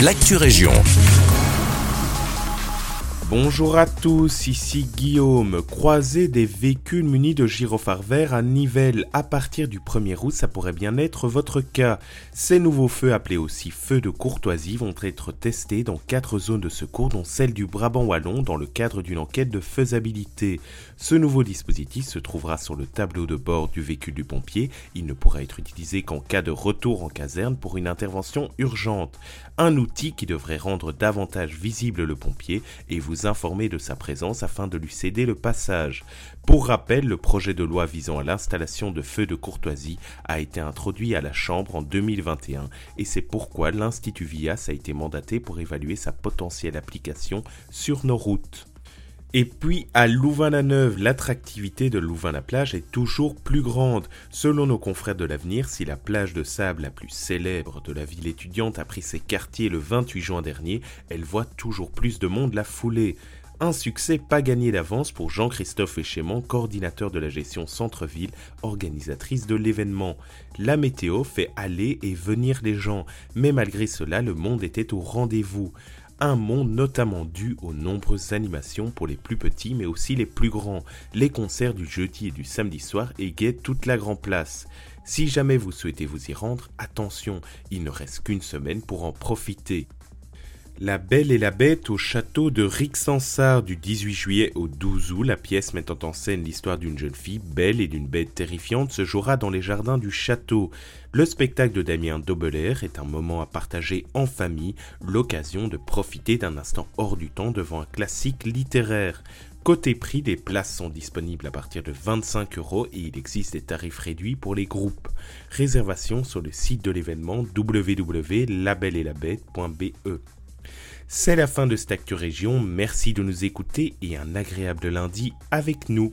l'actu région. Bonjour à tous, ici Guillaume. Croiser des véhicules munis de gyrophares verts à Nivelles à partir du 1er août, ça pourrait bien être votre cas. Ces nouveaux feux, appelés aussi feux de courtoisie, vont être testés dans quatre zones de secours, dont celle du Brabant Wallon, dans le cadre d'une enquête de faisabilité. Ce nouveau dispositif se trouvera sur le tableau de bord du véhicule du pompier. Il ne pourra être utilisé qu'en cas de retour en caserne pour une intervention urgente. Un outil qui devrait rendre davantage visible le pompier et vous informer de sa présence afin de lui céder le passage. Pour rappel, le projet de loi visant à l'installation de feux de courtoisie a été introduit à la Chambre en 2021 et c'est pourquoi l'Institut VIAS a été mandaté pour évaluer sa potentielle application sur nos routes. Et puis à Louvain-la-Neuve, l'attractivité de Louvain-la-Plage est toujours plus grande. Selon nos confrères de l'avenir, si la plage de sable la plus célèbre de la ville étudiante a pris ses quartiers le 28 juin dernier, elle voit toujours plus de monde la fouler. Un succès pas gagné d'avance pour Jean-Christophe Échément, coordinateur de la gestion Centre-Ville, organisatrice de l'événement. La météo fait aller et venir les gens, mais malgré cela, le monde était au rendez-vous un monde notamment dû aux nombreuses animations pour les plus petits mais aussi les plus grands. Les concerts du jeudi et du samedi soir égaient toute la grande place. Si jamais vous souhaitez vous y rendre, attention, il ne reste qu'une semaine pour en profiter. La Belle et la Bête au château de Rixensart du 18 juillet au 12 août, la pièce mettant en scène l'histoire d'une jeune fille belle et d'une bête terrifiante se jouera dans les jardins du château. Le spectacle de Damien Dobelair est un moment à partager en famille, l'occasion de profiter d'un instant hors du temps devant un classique littéraire. Côté prix, des places sont disponibles à partir de 25 euros et il existe des tarifs réduits pour les groupes. Réservation sur le site de l'événement www.labelletlabête.be. C'est la fin de cette Région, merci de nous écouter et un agréable lundi avec nous.